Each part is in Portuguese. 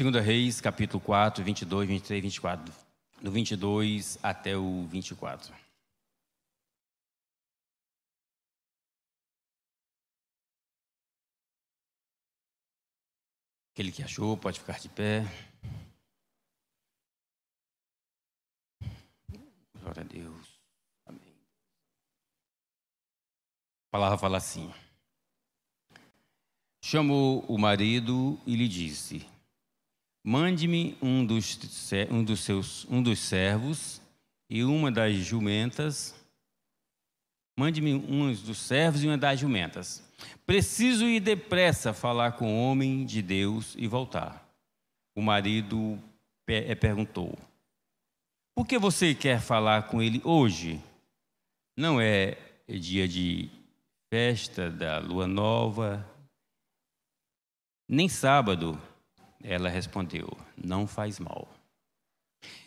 2 Reis, capítulo 4, 22, 23, 24. Do 22 até o 24. Aquele que achou pode ficar de pé. Glória a Deus. Amém. A palavra fala assim. Chamou o marido e lhe disse: Mande-me um dos, um dos seus um dos servos e uma das jumentas. Mande-me um dos servos e uma das jumentas. Preciso ir depressa falar com o homem de Deus e voltar. O marido eh, perguntou: Por que você quer falar com ele hoje? Não é dia de festa da lua nova, nem sábado. Ela respondeu: Não faz mal.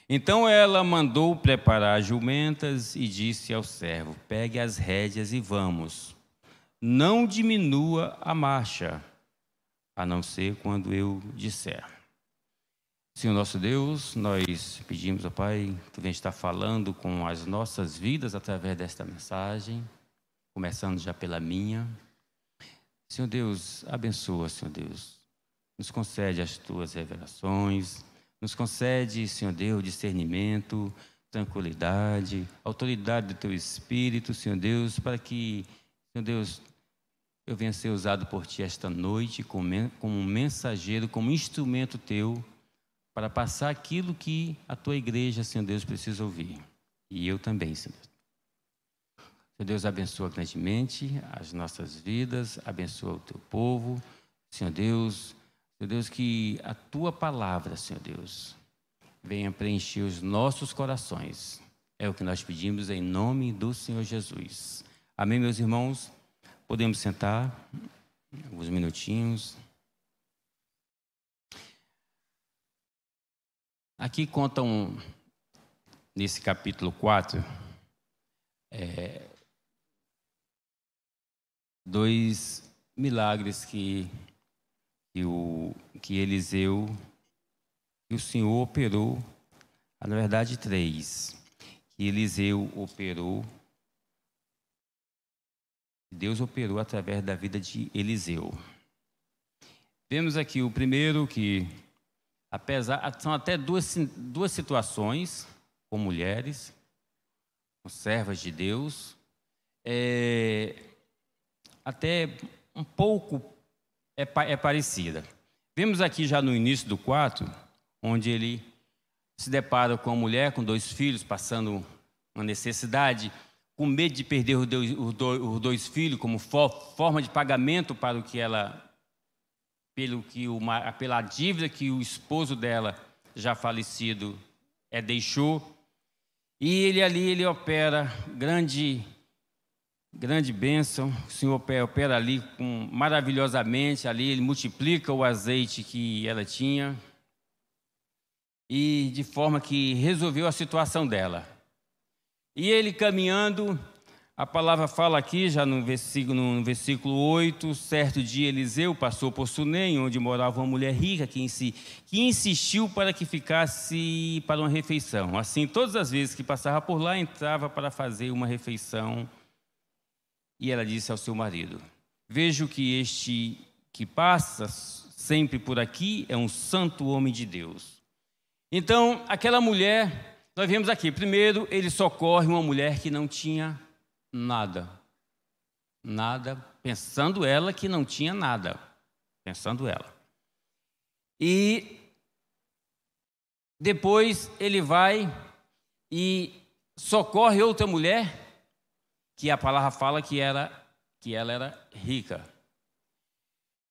Então ela mandou preparar jumentas e disse ao servo: Pegue as rédeas e vamos não diminua a marcha, a não ser quando eu disser. Senhor nosso Deus, nós pedimos ao Pai que venha estar falando com as nossas vidas através desta mensagem, começando já pela minha. Senhor Deus, abençoa, Senhor Deus. Nos concede as tuas revelações, nos concede, Senhor Deus, discernimento, tranquilidade, autoridade do teu espírito, Senhor Deus, para que, Senhor Deus, eu venha ser usado por ti esta noite como, mensageiro, como instrumento teu, para passar aquilo que a tua igreja, Senhor Deus, precisa ouvir. E eu também, Senhor. Senhor Deus, abençoa grandemente as nossas vidas, abençoa o teu povo. Senhor Deus, Senhor Deus, que a tua palavra, Senhor Deus, venha preencher os nossos corações. É o que nós pedimos em nome do Senhor Jesus. Amém, meus irmãos? Podemos sentar alguns minutinhos. Aqui contam, nesse capítulo 4, é, dois milagres que, que, o, que Eliseu e o Senhor operou, na verdade, três. Que Eliseu operou Deus operou através da vida de Eliseu. Vemos aqui o primeiro que, apesar, são até duas, duas situações com mulheres, com servas de Deus, é, até um pouco é, é parecida. Vemos aqui já no início do 4, onde ele se depara com uma mulher com dois filhos passando uma necessidade com medo de perder os dois, os dois filhos como forma de pagamento para o que ela, pelo que uma, pela dívida que o esposo dela, já falecido, é, deixou. E ele ali, ele opera grande, grande bênção. O Senhor opera, ali com, maravilhosamente, ali ele multiplica o azeite que ela tinha. E de forma que resolveu a situação dela. E ele caminhando, a palavra fala aqui, já no versículo, no versículo 8, certo dia Eliseu passou por Sunem, onde morava uma mulher rica que, si, que insistiu para que ficasse para uma refeição. Assim, todas as vezes que passava por lá, entrava para fazer uma refeição. E ela disse ao seu marido: Vejo que este que passa sempre por aqui é um santo homem de Deus. Então, aquela mulher nós vemos aqui, primeiro, ele socorre uma mulher que não tinha nada. Nada, pensando ela que não tinha nada. Pensando ela. E depois ele vai e socorre outra mulher que a palavra fala que era que ela era rica.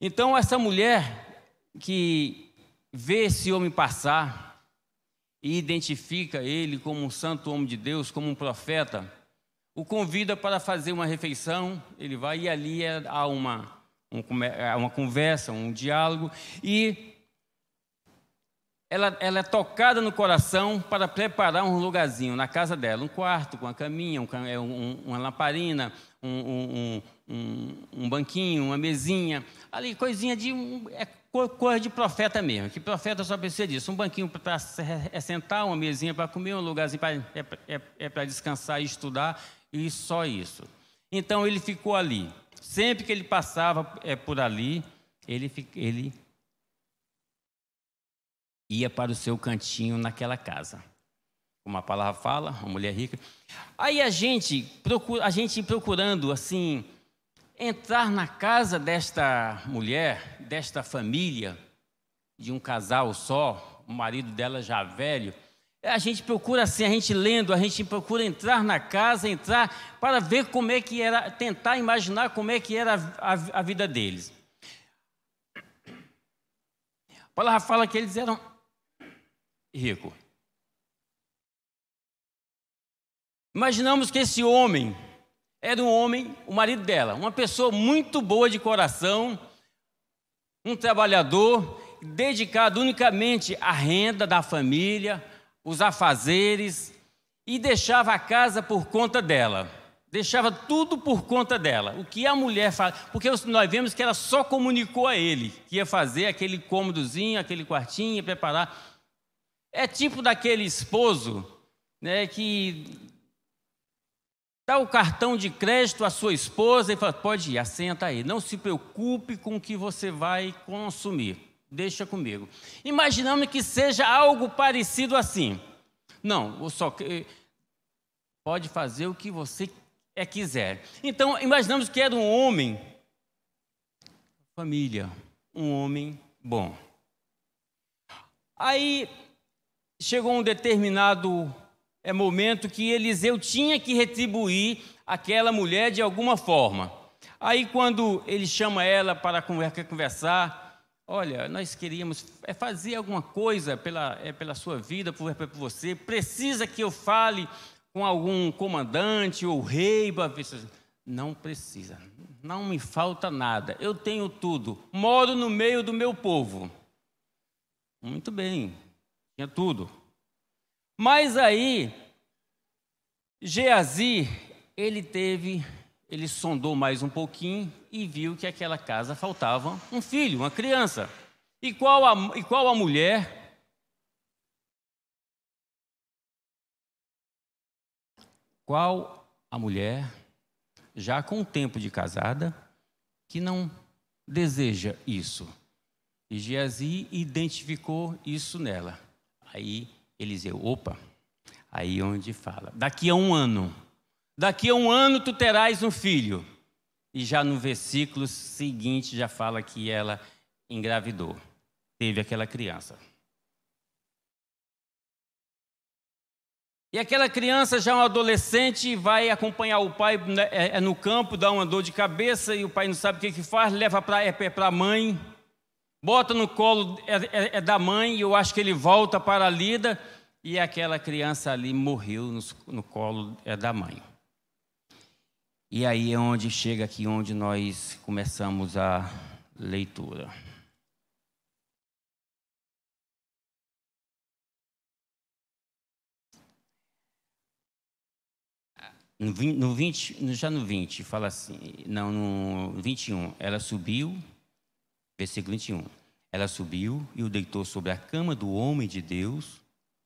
Então essa mulher que vê esse homem passar e identifica ele como um santo homem de Deus, como um profeta, o convida para fazer uma refeição, ele vai e ali é, há uma, uma conversa, um diálogo, e ela, ela, é tocada no coração para preparar um lugarzinho na casa dela, um quarto com uma caminha, um, é, um, uma lamparina, um, um, banquinho, uma mesinha, ali coisinha de é coisa de profeta mesmo, que profeta só precisa disso. Um banquinho para é sentar, uma mesinha para comer, um lugarzinho para é, é, é para descansar e estudar, e só isso. Então ele ficou ali. Sempre que ele passava é, por ali, ele, ele ia para o seu cantinho naquela casa. Como a palavra fala, uma mulher rica. Aí a gente, procura, a gente procurando assim entrar na casa desta mulher, desta família, de um casal só, o marido dela já velho, a gente procura assim, a gente lendo, a gente procura entrar na casa, entrar para ver como é que era, tentar imaginar como é que era a, a, a vida deles. A palavra fala que eles eram ricos. Imaginamos que esse homem era um homem, o marido dela, uma pessoa muito boa de coração, um trabalhador dedicado unicamente à renda da família, os afazeres e deixava a casa por conta dela. Deixava tudo por conta dela. O que a mulher faz, porque nós vemos que ela só comunicou a ele que ia fazer aquele cômodozinho, aquele quartinho, ia preparar. É tipo daquele esposo né, que Dá o cartão de crédito à sua esposa e fala: pode ir, assenta aí. Não se preocupe com o que você vai consumir. Deixa comigo. Imaginamos que seja algo parecido assim. Não, só pode fazer o que você é quiser. Então, imaginamos que era um homem, família, um homem bom. Aí chegou um determinado é momento que Eliseu tinha que retribuir aquela mulher de alguma forma. Aí, quando ele chama ela para conversar, olha, nós queríamos é fazer alguma coisa pela, é, pela sua vida, por, por você, precisa que eu fale com algum comandante ou rei? Não precisa, não me falta nada, eu tenho tudo, moro no meio do meu povo. Muito bem, tinha tudo. Mas aí, Geazi, ele teve, ele sondou mais um pouquinho e viu que aquela casa faltava um filho, uma criança. E qual a, e qual a mulher? Qual a mulher, já com o tempo de casada, que não deseja isso? E Geazi identificou isso nela. Aí Eliseu, opa, aí onde fala, daqui a um ano, daqui a um ano tu terás um filho. E já no versículo seguinte já fala que ela engravidou, teve aquela criança. E aquela criança, já um adolescente, vai acompanhar o pai né, é, é no campo, dá uma dor de cabeça e o pai não sabe o que, que faz, leva para é, é a mãe bota no colo é, é, é, da mãe, e eu acho que ele volta para a lida, e aquela criança ali morreu no, no colo é, da mãe. E aí é onde chega aqui, onde nós começamos a leitura. No 20, já no 20, fala assim, não, no 21, ela subiu Versículo 21. Ela subiu e o deitou sobre a cama do homem de Deus,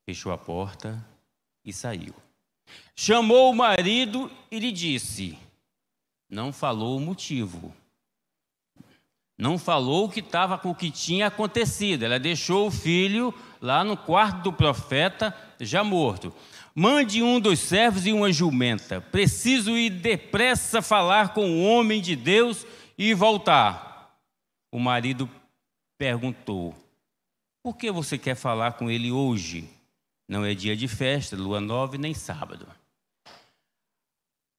fechou a porta e saiu. Chamou o marido e lhe disse: Não falou o motivo. Não falou o que estava com o que tinha acontecido. Ela deixou o filho lá no quarto do profeta, já morto. Mande um dos servos e uma jumenta. Preciso ir depressa falar com o homem de Deus e voltar o marido perguntou: Por que você quer falar com ele hoje? Não é dia de festa, lua nova nem sábado.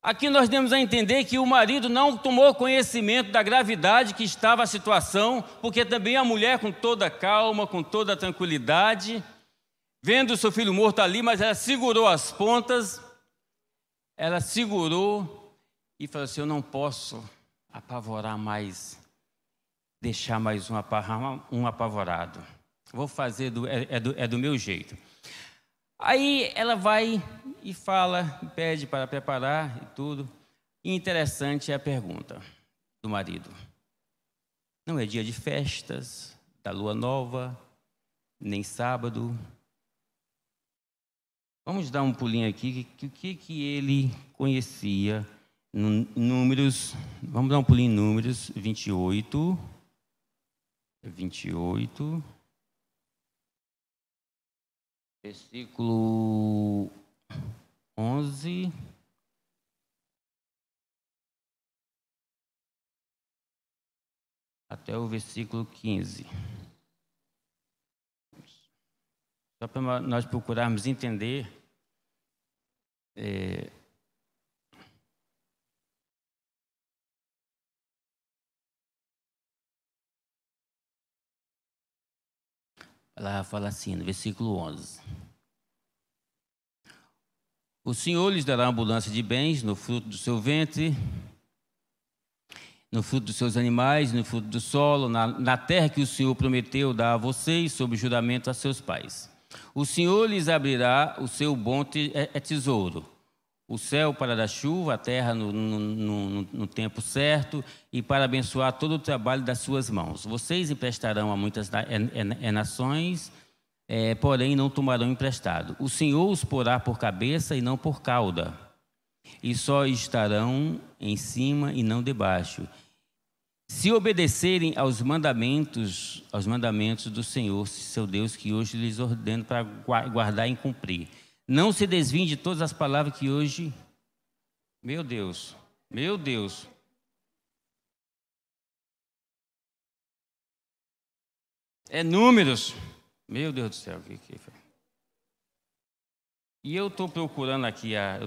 Aqui nós temos a entender que o marido não tomou conhecimento da gravidade que estava a situação, porque também a mulher, com toda calma, com toda tranquilidade, vendo seu filho morto ali, mas ela segurou as pontas, ela segurou e falou assim: Eu não posso apavorar mais deixar mais um, um apavorado. Vou fazer, do, é, é, do, é do meu jeito. Aí ela vai e fala, pede para preparar e tudo. E interessante é a pergunta do marido. Não é dia de festas, da lua nova, nem sábado. Vamos dar um pulinho aqui, o que, que ele conhecia? Números, vamos dar um pulinho em números 28. 28. Versículo 11. Até o versículo 15. Só para nós procurarmos entender. É, Ela fala assim, no versículo 11. O Senhor lhes dará abundância de bens no fruto do seu ventre, no fruto dos seus animais, no fruto do solo, na, na terra que o Senhor prometeu dar a vocês, sob juramento a seus pais. O Senhor lhes abrirá o seu bom tesouro, o céu para dar chuva, a terra no, no, no, no, tempo certo e para abençoar todo o trabalho das suas mãos. Vocês emprestarão a muitas é, nações, é, porém não tomarão emprestado. O Senhor os porá por cabeça e não por cauda, e só estarão em cima e não debaixo. Se obedecerem aos mandamentos, aos mandamentos do Senhor, seu Deus, que hoje lhes ordeno para guardar e cumprir. Não se desviem de todas as palavras que hoje. Meu Deus, meu Deus. É números. Meu Deus do céu, o que, que foi? E eu estou procurando aqui a.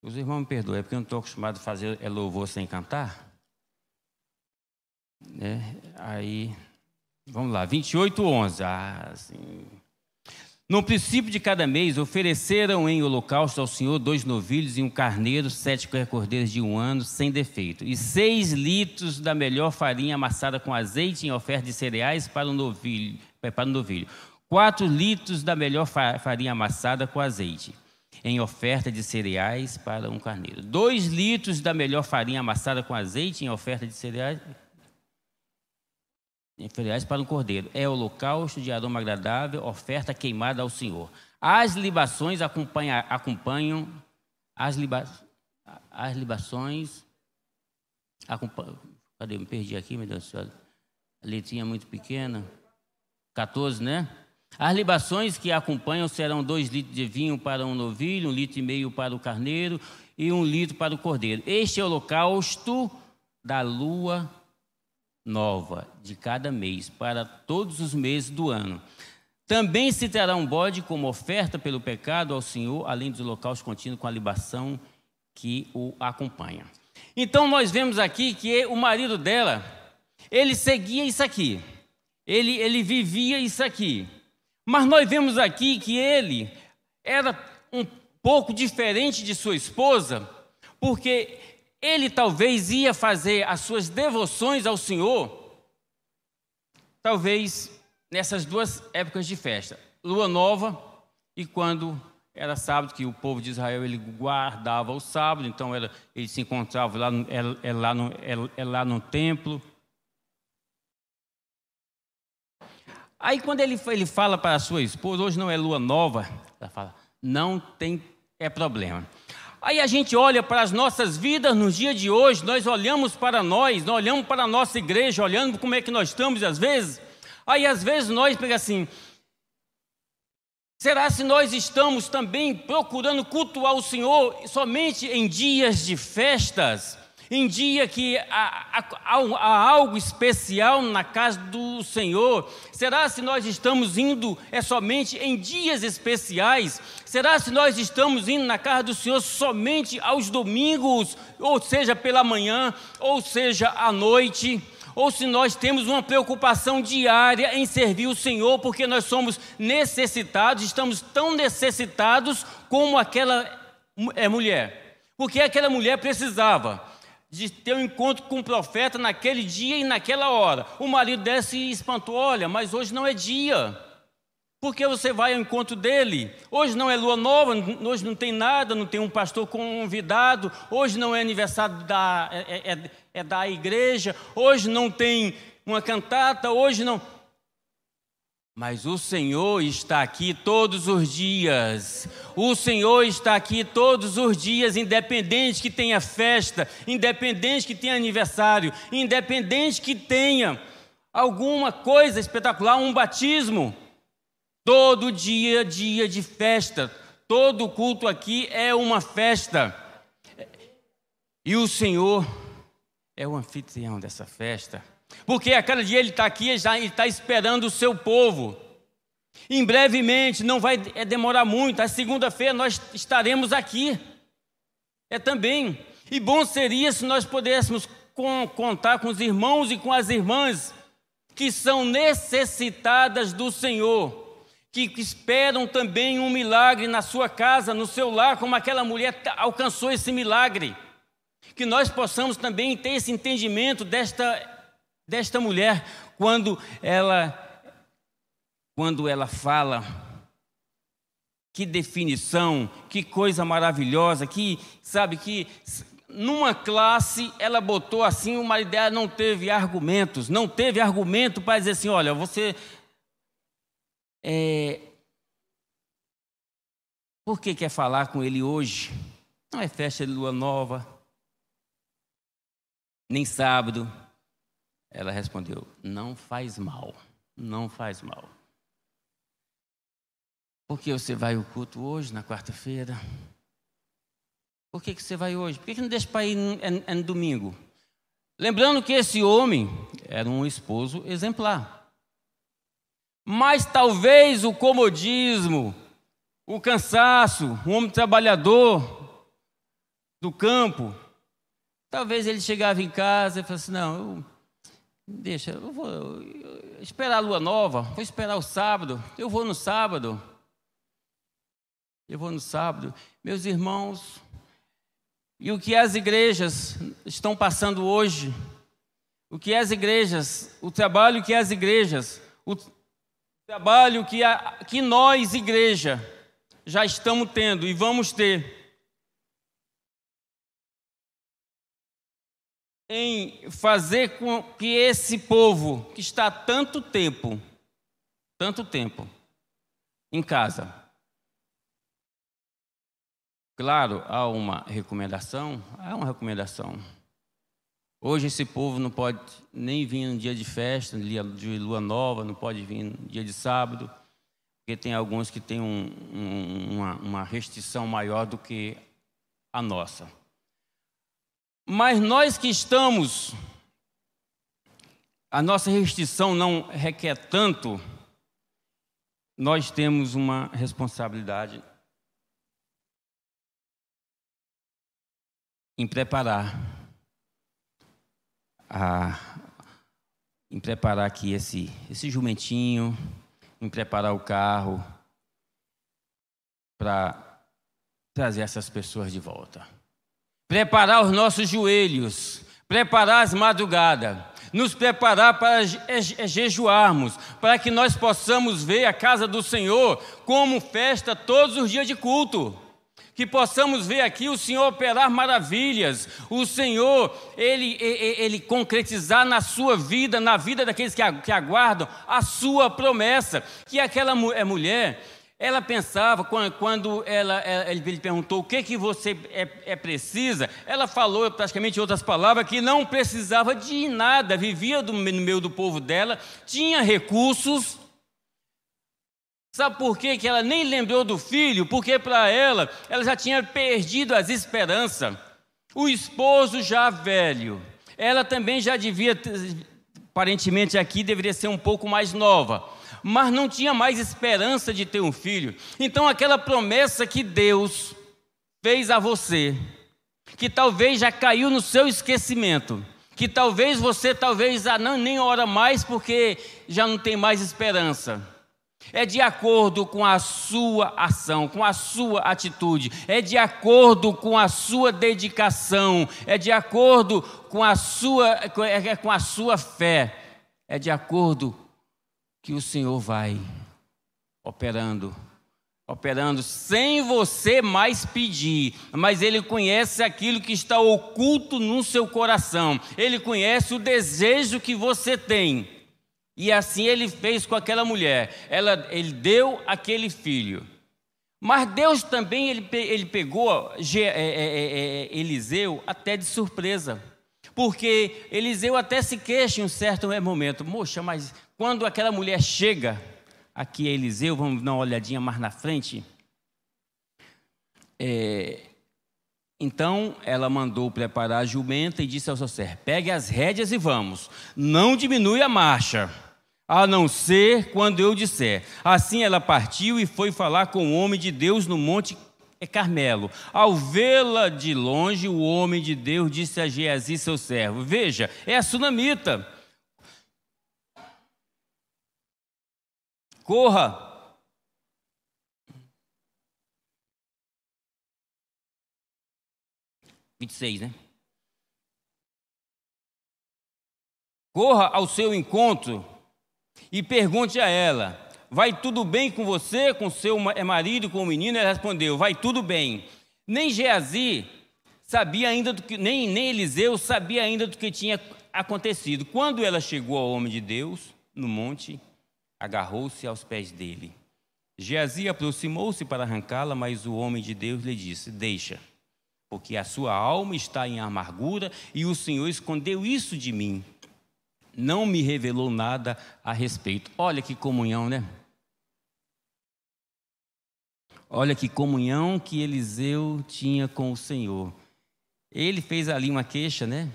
Os irmãos me perdoem, é porque eu não estou acostumado a fazer é louvor sem cantar. Né? Aí, vamos lá, 28, 11. Ah, assim. No princípio de cada mês, ofereceram em holocausto ao Senhor dois novilhos e um carneiro, sete cordeiros de um ano, sem defeito, e seis litros da melhor farinha amassada com azeite em oferta de cereais para o novilho. Para o novilho. Quatro litros da melhor farinha amassada com azeite em oferta de cereais para um carneiro. Dois litros da melhor farinha amassada com azeite em oferta de cereais cereais para um cordeiro. É holocausto de aroma agradável, oferta queimada ao Senhor. As libações acompanham, acompanham as, liba, as libações. Acompanham, cadê? Me perdi aqui, meu Deus do céu. A letrinha muito pequena. 14, né? As libações que acompanham serão dois litros de vinho para um novilho, um litro e meio para o carneiro e um litro para o cordeiro. Este é o holocausto da lua nova de cada mês, para todos os meses do ano. Também se terá um bode como oferta pelo pecado ao Senhor, além dos locais contínuos com a libação que o acompanha. Então nós vemos aqui que o marido dela, ele seguia isso aqui. Ele, ele vivia isso aqui. Mas nós vemos aqui que ele era um pouco diferente de sua esposa, porque ele talvez ia fazer as suas devoções ao Senhor, talvez nessas duas épocas de festa, lua nova e quando era sábado, que o povo de Israel ele guardava o sábado, então era, ele se encontrava lá, no, é, é lá no, é, é lá no templo. Aí quando ele, ele fala para a sua esposa, hoje não é lua nova, ela fala, não tem é problema. Aí a gente olha para as nossas vidas no dia de hoje, nós olhamos para nós, nós olhamos para a nossa igreja, olhando como é que nós estamos às vezes. Aí às vezes nós pega assim, será se nós estamos também procurando cultuar o Senhor somente em dias de festas? Em dia que há, há, há, algo especial na casa do Senhor? Será se nós estamos indo é somente em dias especiais? Será se nós estamos indo na casa do Senhor somente aos domingos, ou seja, pela manhã, ou seja, à noite? Ou se nós temos uma preocupação diária em servir o Senhor, porque nós somos necessitados, estamos tão necessitados como aquela é, mulher. Porque aquela mulher precisava de ter um encontro com o profeta naquele dia e naquela hora. O marido dela se espantou: olha, mas hoje não é dia. Porque você vai ao encontro dele. Hoje não é lua nova, hoje não tem nada, não tem um pastor convidado, hoje não é aniversário da, é, é, é, é da igreja, hoje não tem uma cantata, hoje não. Mas o Senhor está aqui todos os dias. O Senhor está aqui todos os dias, independente que tenha festa, independente que tenha aniversário, independente que tenha alguma coisa espetacular, um batismo. Todo dia, dia de festa. Todo culto aqui é uma festa. E o Senhor é o anfitrião dessa festa. Porque a cada dia ele está aqui e está esperando o seu povo. Em brevemente, não vai é demorar muito, a segunda-feira nós estaremos aqui. É também. E bom seria se nós pudéssemos com, contar com os irmãos e com as irmãs que são necessitadas do Senhor, que esperam também um milagre na sua casa, no seu lar, como aquela mulher alcançou esse milagre. Que nós possamos também ter esse entendimento desta desta mulher quando ela quando ela fala que definição, que coisa maravilhosa, que sabe que numa classe ela botou assim, uma ideia não teve argumentos, não teve argumento para dizer assim, olha, você é, por que quer falar com ele hoje? Não é festa de lua nova, nem sábado, ela respondeu: Não faz mal, não faz mal. Por que você vai ao culto hoje, na quarta-feira? Por que, que você vai hoje? Por que, que não deixa para ir no, no domingo? Lembrando que esse homem era um esposo exemplar. Mas talvez o comodismo, o cansaço, um homem trabalhador do campo, talvez ele chegava em casa e falasse: Não, eu Deixa, eu vou esperar a lua nova, vou esperar o sábado, eu vou no sábado. Eu vou no sábado. Meus irmãos, e o que as igrejas estão passando hoje, o que as igrejas, o trabalho que as igrejas, o trabalho que, a, que nós, igreja, já estamos tendo e vamos ter em fazer com que esse povo que está tanto tempo, tanto tempo em casa. Claro, há uma recomendação, há uma recomendação. Hoje esse povo não pode nem vir no dia de festa, no dia de lua nova, não pode vir no dia de sábado, porque tem alguns que têm um, um, uma, uma restrição maior do que a nossa. Mas nós que estamos, a nossa restrição não requer tanto, nós temos uma responsabilidade em preparar a, em preparar aqui esse, esse jumentinho, em preparar o carro para trazer essas pessoas de volta preparar os nossos joelhos, preparar as madrugadas, nos preparar para jejuarmos, para que nós possamos ver a casa do Senhor como festa todos os dias de culto. Que possamos ver aqui o Senhor operar maravilhas, o Senhor, Ele, ele, ele concretizar na sua vida, na vida daqueles que aguardam, a sua promessa. Que aquela é mulher, ela pensava, quando ela, ele perguntou o que, que você é, é precisa, ela falou praticamente em outras palavras que não precisava de nada, vivia do, no meio do povo dela, tinha recursos. Sabe por quê? que ela nem lembrou do filho? Porque para ela, ela já tinha perdido as esperanças. O esposo já velho, ela também já devia, aparentemente aqui deveria ser um pouco mais nova mas não tinha mais esperança de ter um filho. Então, aquela promessa que Deus fez a você, que talvez já caiu no seu esquecimento, que talvez você talvez ah, não, nem ora mais porque já não tem mais esperança. É de acordo com a sua ação, com a sua atitude, é de acordo com a sua dedicação, é de acordo com a sua, é com a sua fé, é de acordo que o Senhor vai operando, operando sem você mais pedir, mas Ele conhece aquilo que está oculto no seu coração, Ele conhece o desejo que você tem. E assim Ele fez com aquela mulher, Ela, Ele deu aquele filho. Mas Deus também, Ele, ele pegou é, é, é, Eliseu até de surpresa. Porque Eliseu até se queixa em um certo momento. Moxa, mas quando aquela mulher chega aqui a Eliseu, vamos dar uma olhadinha mais na frente. É, então ela mandou preparar a jumenta e disse ao servo: Pegue as rédeas e vamos, não diminui a marcha, a não ser quando eu disser. Assim ela partiu e foi falar com o homem de Deus no monte Carmelo. Ao vê-la de longe, o homem de Deus disse a Geazi, seu servo: Veja, é a sunamita Corra. Vinte e seis, né? Corra ao seu encontro e pergunte a ela: Vai tudo bem com você, com seu é marido, com o menino? Ela respondeu: Vai tudo bem. Nem Geazi sabia ainda do que, nem, nem Eliseu sabia ainda do que tinha acontecido. Quando ela chegou ao homem de Deus no monte, agarrou-se aos pés dele. Geazi aproximou-se para arrancá-la, mas o homem de Deus lhe disse: Deixa, porque a sua alma está em amargura e o Senhor escondeu isso de mim. Não me revelou nada a respeito. Olha que comunhão, né? Olha que comunhão que Eliseu tinha com o Senhor. Ele fez ali uma queixa, né?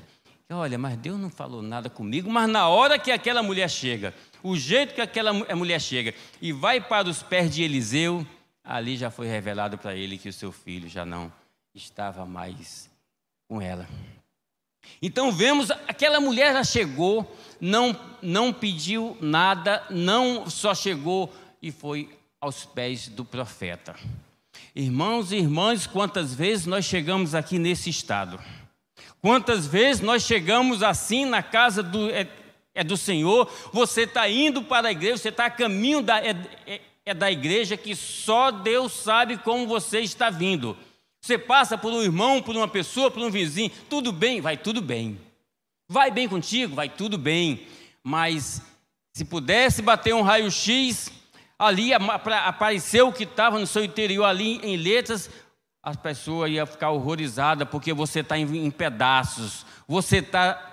Olha, mas Deus não falou nada comigo, mas na hora que aquela mulher chega, o jeito que aquela mulher chega e vai para os pés de Eliseu, ali já foi revelado para ele que o seu filho já não estava mais com ela. Então vemos, aquela mulher já chegou, não, não pediu nada, não só chegou e foi aos pés do profeta. Irmãos e irmãs, quantas vezes nós chegamos aqui nesse estado? Quantas vezes nós chegamos assim na casa do, é, é do Senhor, você está indo para a igreja, você está a caminho da, é, é, é da igreja que só Deus sabe como você está vindo. Você passa por um irmão, por uma pessoa, por um vizinho, tudo bem, vai tudo bem. Vai bem contigo, vai tudo bem. Mas se pudesse bater um raio-x, ali apareceu o que estava no seu interior ali em letras, as pessoas iam ficar horrorizadas porque você está em, em pedaços, você está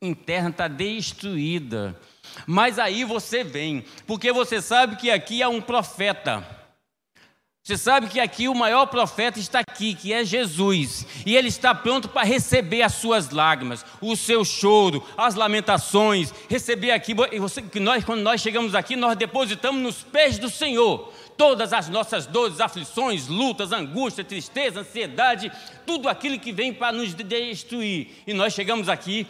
interna está destruída. Mas aí você vem, porque você sabe que aqui há um profeta. Você sabe que aqui o maior profeta está aqui, que é Jesus, e ele está pronto para receber as suas lágrimas, o seu choro, as lamentações, receber aqui. Você, que nós, quando nós chegamos aqui, nós depositamos nos pés do Senhor todas as nossas dores, aflições, lutas, angústia, tristeza, ansiedade, tudo aquilo que vem para nos destruir. E nós chegamos aqui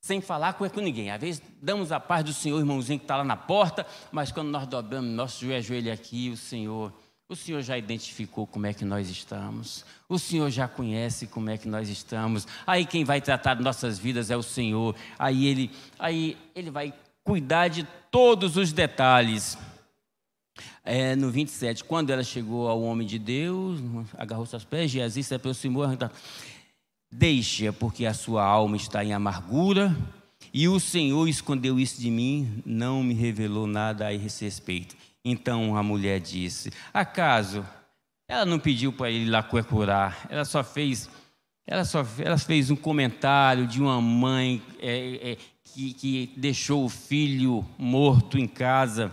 sem falar com, com ninguém. Às vezes damos a paz do Senhor, irmãozinho que está lá na porta, mas quando nós dobramos nosso joelho aqui, o Senhor, o Senhor já identificou como é que nós estamos, o Senhor já conhece como é que nós estamos. Aí quem vai tratar nossas vidas é o Senhor. Aí ele, aí ele vai cuidar de todos os detalhes. É, no 27, quando ela chegou ao homem de Deus, agarrou seus pés, Jesus se aproximou. Deixe-a, porque a sua alma está em amargura, e o Senhor escondeu isso de mim, não me revelou nada a esse respeito. Então a mulher disse: Acaso ela não pediu para ele lá curar? Ela só fez, ela só ela fez um comentário de uma mãe é, é, que, que deixou o filho morto em casa.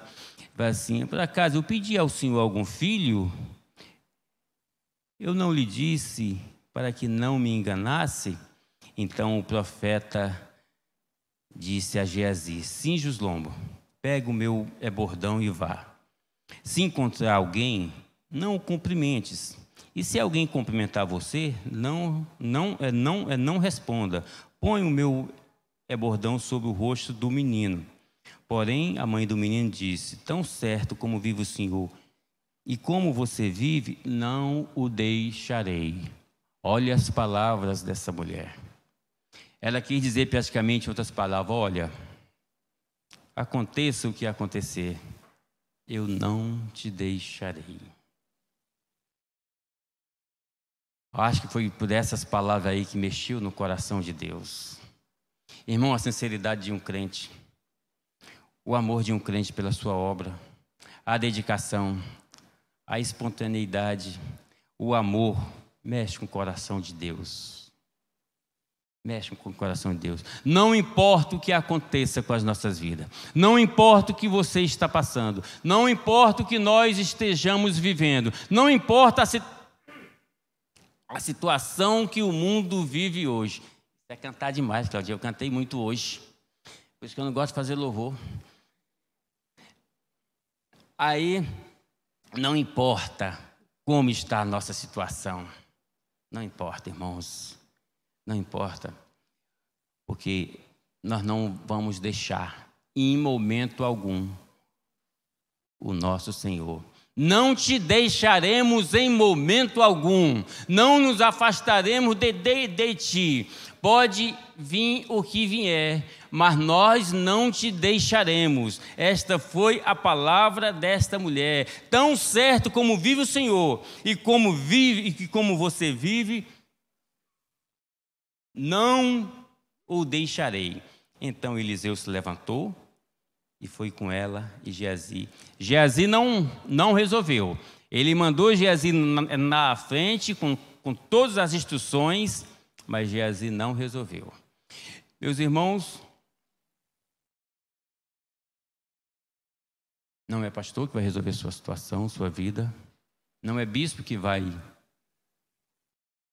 Assim, por acaso eu pedi ao Senhor algum filho? Eu não lhe disse para que não me enganasse? Então o profeta disse a Geazi: Cinge os lombos, pega o meu é bordão e vá. Se encontrar alguém, não o cumprimentes. E se alguém cumprimentar você, não, não, é, não, é, não responda. Põe o meu é bordão sobre o rosto do menino. Porém, a mãe do menino disse: Tão certo como vive o Senhor, e como você vive, não o deixarei. Olha as palavras dessa mulher. Ela quis dizer praticamente outras palavras: olha, aconteça o que acontecer, eu não te deixarei. Eu acho que foi por essas palavras aí que mexeu no coração de Deus. Irmão, a sinceridade de um crente, o amor de um crente pela sua obra, a dedicação, a espontaneidade, o amor, mexe com o coração de Deus. Mexe com o coração de Deus. Não importa o que aconteça com as nossas vidas, não importa o que você está passando, não importa o que nós estejamos vivendo, não importa a, a situação que o mundo vive hoje. É cantar demais, Claudia. Eu cantei muito hoje. Por isso que eu não gosto de fazer louvor. Aí, não importa como está a nossa situação. Não importa, irmãos. Não importa. Porque nós não vamos deixar, em momento algum, o nosso Senhor. Não te deixaremos em momento algum, não nos afastaremos de, de, de ti. Pode vir o que vier, mas nós não te deixaremos. Esta foi a palavra desta mulher. Tão certo como vive o Senhor e como vive e como você vive, não o deixarei. Então Eliseu se levantou e foi com ela e Geazi. Geazi não, não resolveu. Ele mandou Geazi na, na frente com, com todas as instruções, mas Geazi não resolveu. Meus irmãos, não é pastor que vai resolver sua situação, sua vida, não é bispo que vai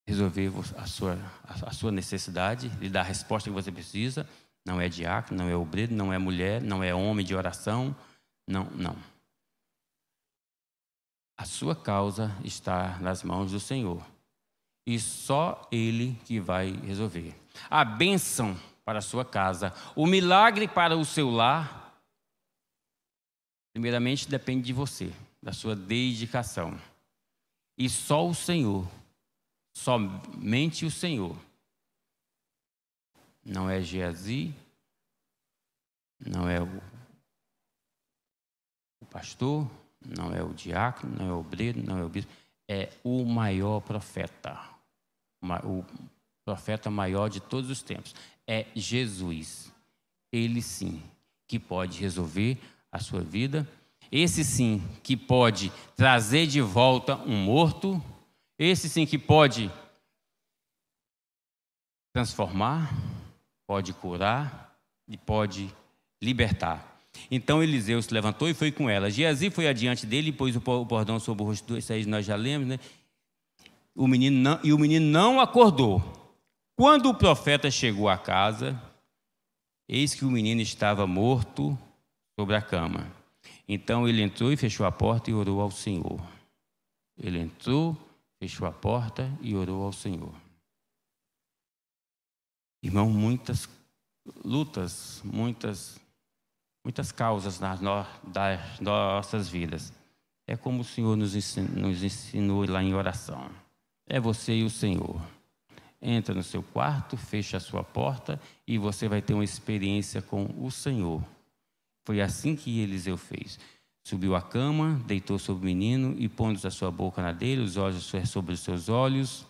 resolver a sua, a sua necessidade, lhe dar a resposta que você precisa. Não é diácono, não é obreiro, não é mulher, não é homem de oração. Não, não. A sua causa está nas mãos do Senhor. E só Ele que vai resolver. A bênção para a sua casa, o milagre para o seu lar, primeiramente depende de você, da sua dedicação. E só o Senhor somente o Senhor. Não é Geazi, não é o, o pastor, não é o diácono, não é o obreiro, não é o bispo, é o maior profeta, o profeta maior de todos os tempos. É Jesus. Ele sim que pode resolver a sua vida. Esse sim que pode trazer de volta um morto esse sim que pode transformar, pode curar e pode libertar. Então Eliseu se levantou e foi com ela. Geazi foi adiante dele e pôs o bordão sobre o rosto. Isso aí nós já lemos, né? O menino não, e o menino não acordou. Quando o profeta chegou à casa, eis que o menino estava morto sobre a cama. Então ele entrou e fechou a porta e orou ao Senhor. Ele entrou fechou a porta e orou ao Senhor. Irmão, muitas lutas, muitas, muitas causas nas das nossas vidas. É como o Senhor nos ensinou, nos ensinou lá em oração. É você e o Senhor. Entra no seu quarto, fecha a sua porta e você vai ter uma experiência com o Senhor. Foi assim que Eliseu fez. Subiu à cama, deitou sobre o menino e pondo a sua boca na dele, os olhos sobre os seus olhos,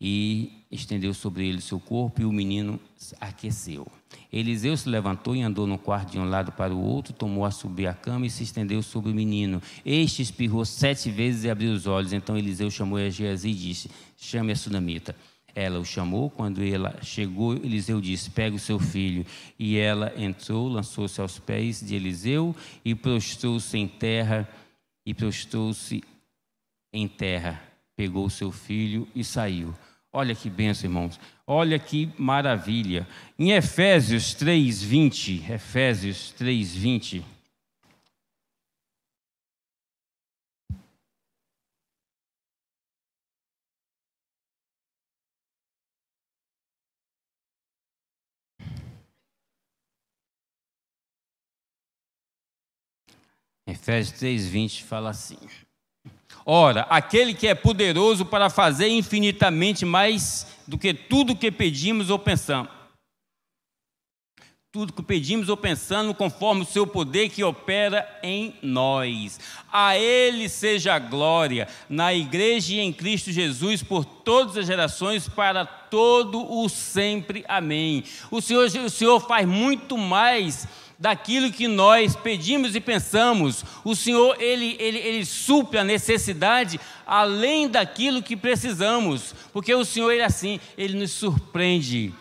e estendeu sobre ele seu corpo e o menino aqueceu. Eliseu se levantou e andou no quarto de um lado para o outro, tomou a subir a cama e se estendeu sobre o menino. Este espirrou sete vezes e abriu os olhos. Então Eliseu chamou a Geazi e disse: Chame a sunamita. Ela o chamou, quando ela chegou, Eliseu disse: Pega o seu filho. E ela entrou, lançou-se aos pés de Eliseu e prostrou-se em terra, e prostrou-se em terra. Pegou o seu filho e saiu. Olha que benção, irmãos. Olha que maravilha. Em Efésios 3:20, Efésios 3:20, Efésios 3, 20 fala assim: Ora, aquele que é poderoso para fazer infinitamente mais do que tudo que pedimos ou pensamos. tudo que pedimos ou pensando, conforme o seu poder que opera em nós. A Ele seja a glória, na igreja e em Cristo Jesus, por todas as gerações, para todo o sempre. Amém. O Senhor, o Senhor faz muito mais daquilo que nós pedimos e pensamos. O Senhor, Ele, Ele, Ele supre a necessidade além daquilo que precisamos, porque o Senhor, Ele é assim, Ele nos surpreende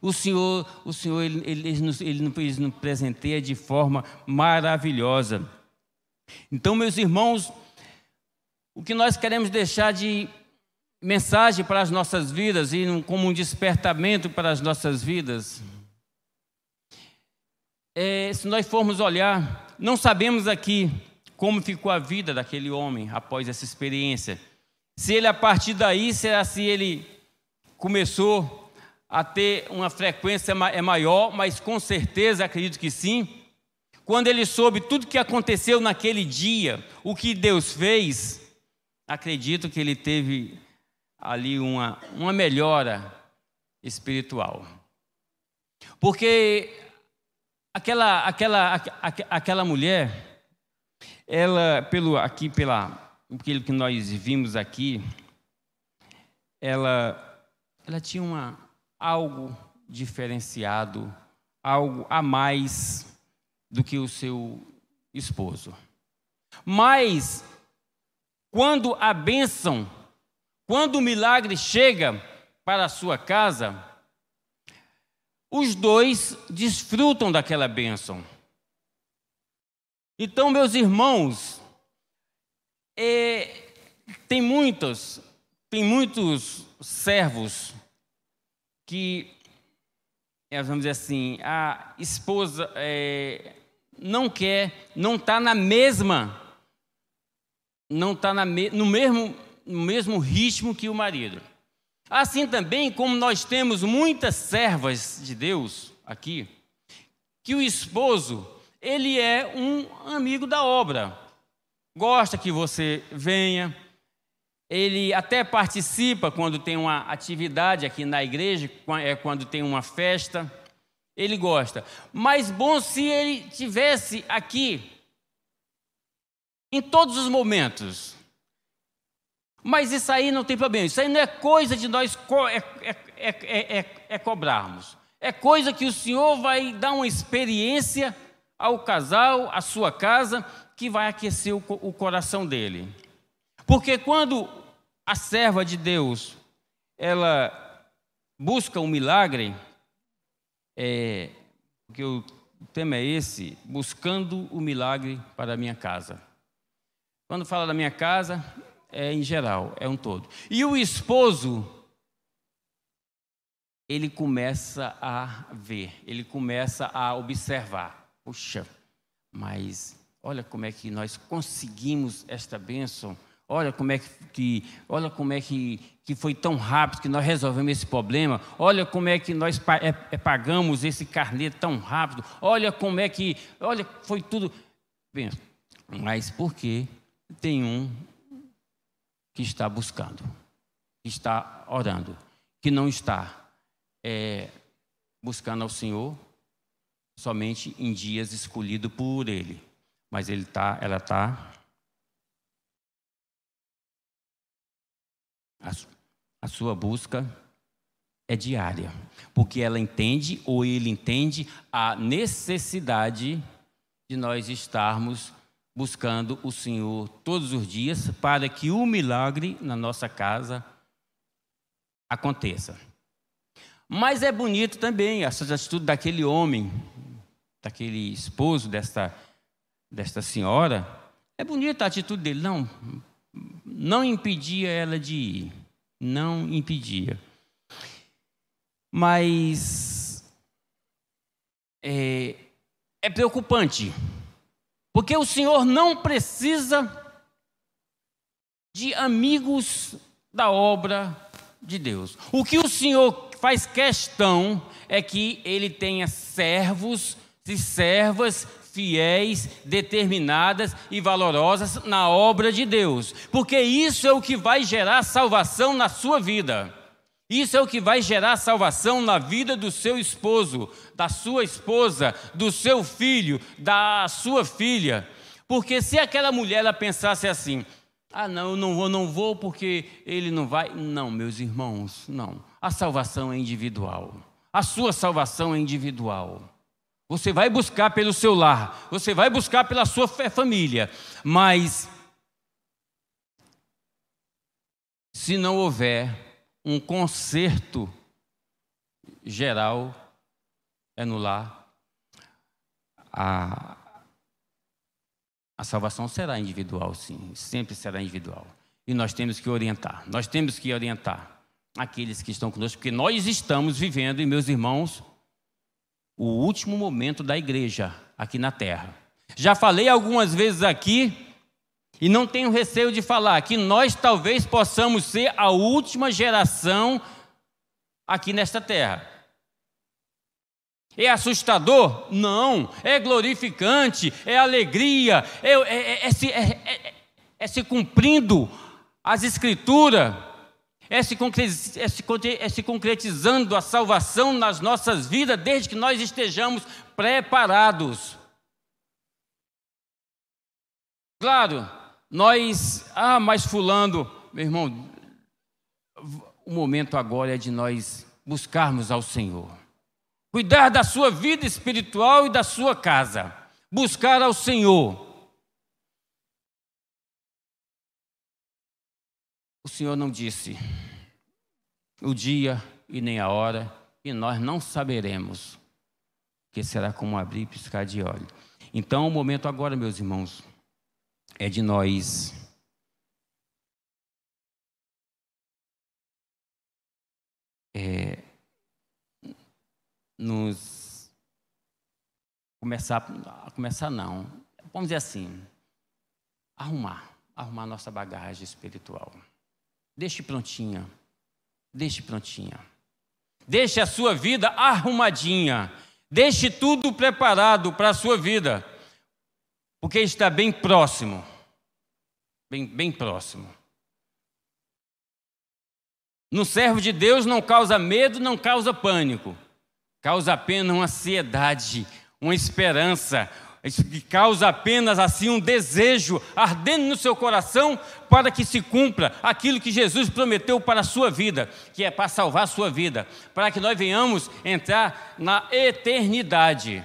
o Senhor, o Senhor ele, ele, ele, nos, ele nos presenteia de forma maravilhosa. Então, meus irmãos, o que nós queremos deixar de mensagem para as nossas vidas e como um despertamento para as nossas vidas, é, se nós formos olhar, não sabemos aqui como ficou a vida daquele homem após essa experiência. Se ele, a partir daí, será se ele começou a ter uma frequência é maior, mas com certeza acredito que sim. Quando ele soube tudo que aconteceu naquele dia, o que Deus fez, acredito que ele teve ali uma, uma melhora espiritual. Porque aquela, aquela, aquela mulher, ela, pelo, aqui, pela, pelo que nós vimos aqui, ela, ela tinha uma, algo diferenciado, algo a mais do que o seu esposo. Mas, quando a bênção, quando o milagre chega para a sua casa, os dois desfrutam daquela bênção. Então, meus irmãos, é, tem muitos, tem muitos servos que, é, vamos dizer assim, a esposa é, não quer, não está na mesma, não está me, no, mesmo, no mesmo ritmo que o marido. Assim também como nós temos muitas servas de Deus aqui, que o esposo, ele é um amigo da obra. Gosta que você venha, ele até participa quando tem uma atividade aqui na igreja, é quando tem uma festa, ele gosta. Mas bom se ele tivesse aqui em todos os momentos. Mas isso aí não tem problema, isso aí não é coisa de nós co é, é, é, é, cobrarmos. É coisa que o Senhor vai dar uma experiência ao casal, à sua casa, que vai aquecer o, o coração dele. Porque quando a serva de Deus, ela busca um milagre, é, porque o tema é esse, buscando o milagre para a minha casa. Quando fala da minha casa, é em geral, é um todo. E o esposo, ele começa a ver, ele começa a observar. Puxa, mas olha como é que nós conseguimos esta bênção Olha como é que, olha como é que, que foi tão rápido que nós resolvemos esse problema. Olha como é que nós é, é, pagamos esse carnê tão rápido. Olha como é que, olha, foi tudo. Bem, mas por que tem um que está buscando, que está orando, que não está é, buscando ao Senhor somente em dias escolhidos por Ele, mas ele tá, ela está A, a sua busca é diária, porque ela entende ou ele entende a necessidade de nós estarmos buscando o Senhor todos os dias para que o milagre na nossa casa aconteça. Mas é bonito também essa atitude daquele homem, daquele esposo desta, desta senhora. É bonita a atitude dele. Não, não impedia ela de ir, não impedia. Mas é, é preocupante, porque o Senhor não precisa de amigos da obra de Deus. O que o Senhor faz questão é que ele tenha servos e servas fiéis, determinadas e valorosas na obra de Deus, porque isso é o que vai gerar salvação na sua vida. Isso é o que vai gerar salvação na vida do seu esposo, da sua esposa, do seu filho, da sua filha. Porque se aquela mulher ela pensasse assim: "Ah, não, eu não vou, não vou porque ele não vai". Não, meus irmãos, não. A salvação é individual. A sua salvação é individual. Você vai buscar pelo seu lar, você vai buscar pela sua família, mas se não houver um conserto geral é no lar, a, a salvação será individual, sim, sempre será individual. E nós temos que orientar, nós temos que orientar aqueles que estão conosco, porque nós estamos vivendo, e meus irmãos, o último momento da igreja aqui na terra. Já falei algumas vezes aqui, e não tenho receio de falar, que nós talvez possamos ser a última geração aqui nesta terra. É assustador? Não. É glorificante, é alegria, é, é, é, se, é se cumprindo as escrituras é é, se, é se concretizando a salvação nas nossas vidas, desde que nós estejamos preparados. Claro, nós, ah, mas Fulano, meu irmão, o momento agora é de nós buscarmos ao Senhor, cuidar da sua vida espiritual e da sua casa, buscar ao Senhor. O Senhor não disse o dia e nem a hora, e nós não saberemos, que será como abrir e piscar de olho. Então, o momento agora, meus irmãos, é de nós é, nos começar, começar não, vamos dizer assim, arrumar, arrumar nossa bagagem espiritual. Deixe prontinha. Deixe prontinha. Deixe a sua vida arrumadinha. Deixe tudo preparado para a sua vida. Porque está bem próximo. Bem, bem próximo. No servo de Deus não causa medo, não causa pânico. Causa apenas uma ansiedade, uma esperança, que causa apenas assim um desejo ardendo no seu coração para que se cumpra aquilo que Jesus prometeu para a sua vida, que é para salvar a sua vida, para que nós venhamos entrar na eternidade.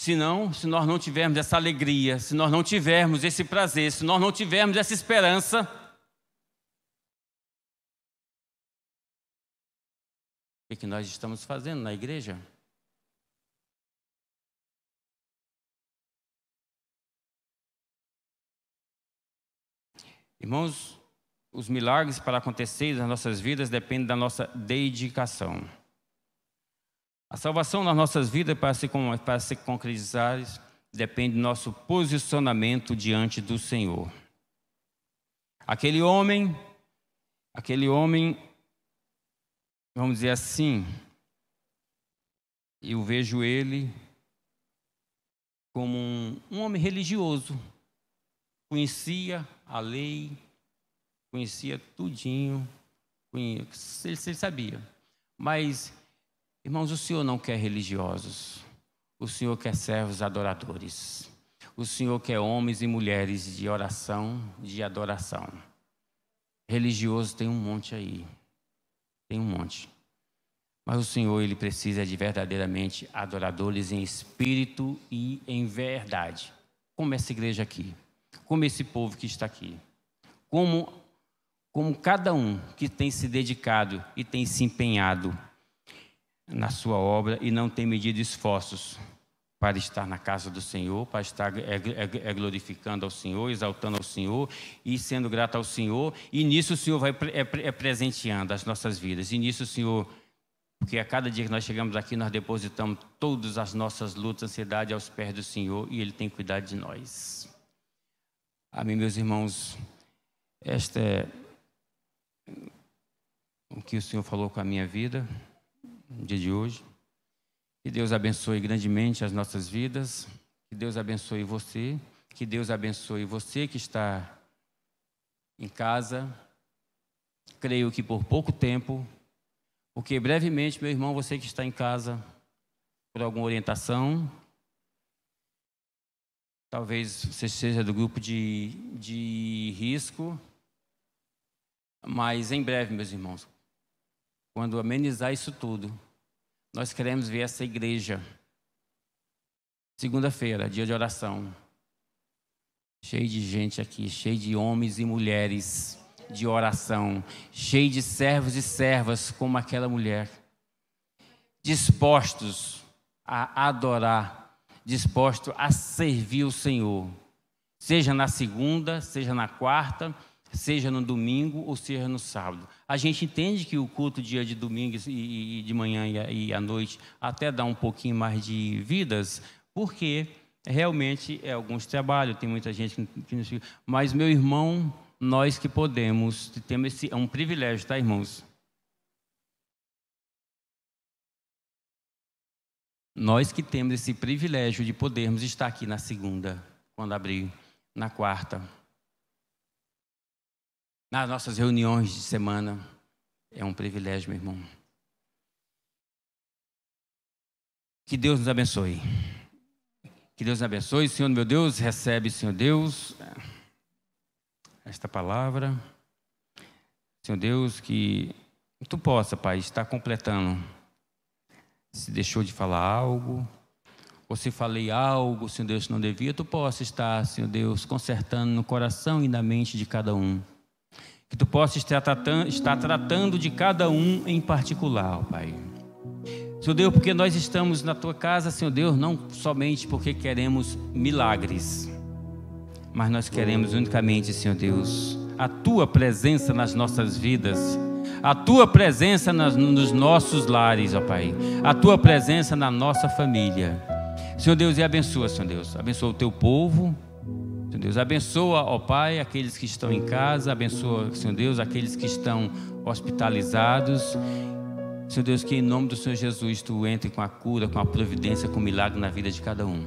Se não, se nós não tivermos essa alegria, se nós não tivermos esse prazer, se nós não tivermos essa esperança, o que nós estamos fazendo na igreja? Irmãos, os milagres para acontecer nas nossas vidas dependem da nossa dedicação. A salvação nas nossas vidas para se, para se concretizar depende do nosso posicionamento diante do Senhor. Aquele homem, aquele homem, vamos dizer assim, eu vejo ele como um, um homem religioso, conhecia a lei, conhecia tudinho, conhecia, ele, ele sabia. Mas, irmãos, o Senhor não quer religiosos, o Senhor quer servos adoradores. O Senhor quer homens e mulheres de oração, de adoração. Religioso tem um monte aí. Tem um monte. Mas o Senhor, ele precisa de verdadeiramente adoradores em espírito e em verdade. Como essa igreja aqui como esse povo que está aqui. Como, como cada um que tem se dedicado e tem se empenhado na sua obra e não tem medido esforços para estar na casa do Senhor, para estar é, glorificando ao Senhor, exaltando ao Senhor e sendo grato ao Senhor. E nisso o Senhor vai é, é presenteando as nossas vidas. E nisso o Senhor, porque a cada dia que nós chegamos aqui, nós depositamos todas as nossas lutas, ansiedade aos pés do Senhor e Ele tem cuidado de nós. Amém, meus irmãos. Esta é o que o Senhor falou com a minha vida no dia de hoje. Que Deus abençoe grandemente as nossas vidas. Que Deus abençoe você. Que Deus abençoe você que está em casa. creio que por pouco tempo, porque brevemente, meu irmão, você que está em casa, por alguma orientação, talvez você seja do grupo de, de risco, mas em breve, meus irmãos, quando amenizar isso tudo, nós queremos ver essa igreja. Segunda-feira, dia de oração. Cheio de gente aqui, cheio de homens e mulheres de oração, cheio de servos e servas como aquela mulher, dispostos a adorar, dispostos a servir o Senhor, seja na segunda, seja na quarta, seja no domingo ou seja no sábado. A gente entende que o culto dia de domingo e de manhã e à noite até dá um pouquinho mais de vidas, porque realmente é alguns trabalhos, tem muita gente que não Mas, meu irmão, nós que podemos, temos esse, é um privilégio, tá, irmãos? Nós que temos esse privilégio de podermos estar aqui na segunda, quando abrir, na quarta, nas nossas reuniões de semana, é um privilégio, meu irmão. Que Deus nos abençoe. Que Deus nos abençoe. Senhor meu Deus, recebe, Senhor Deus, esta palavra. Senhor Deus, que tu possa, Pai, estar completando. Se deixou de falar algo, ou se falei algo, Senhor Deus, que não devia, tu possa estar, Senhor Deus, consertando no coração e na mente de cada um. Que tu possa estar tratando, estar tratando de cada um em particular, Pai. Senhor Deus, porque nós estamos na tua casa, Senhor Deus, não somente porque queremos milagres, mas nós queremos unicamente, Senhor Deus, a tua presença nas nossas vidas, a tua presença nas, nos nossos lares, ó Pai, a tua presença na nossa família. Senhor Deus, e abençoa, Senhor Deus, abençoa o teu povo. Senhor Deus, abençoa, ó Pai, aqueles que estão em casa, abençoa, Senhor Deus, aqueles que estão hospitalizados Senhor Deus, que em nome do Senhor Jesus tu entre com a cura, com a providência, com o milagre na vida de cada um.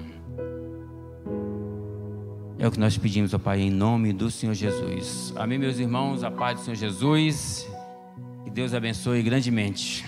É o que nós pedimos, ó Pai, em nome do Senhor Jesus. Amém, meus irmãos, a paz do Senhor Jesus. Que Deus abençoe grandemente.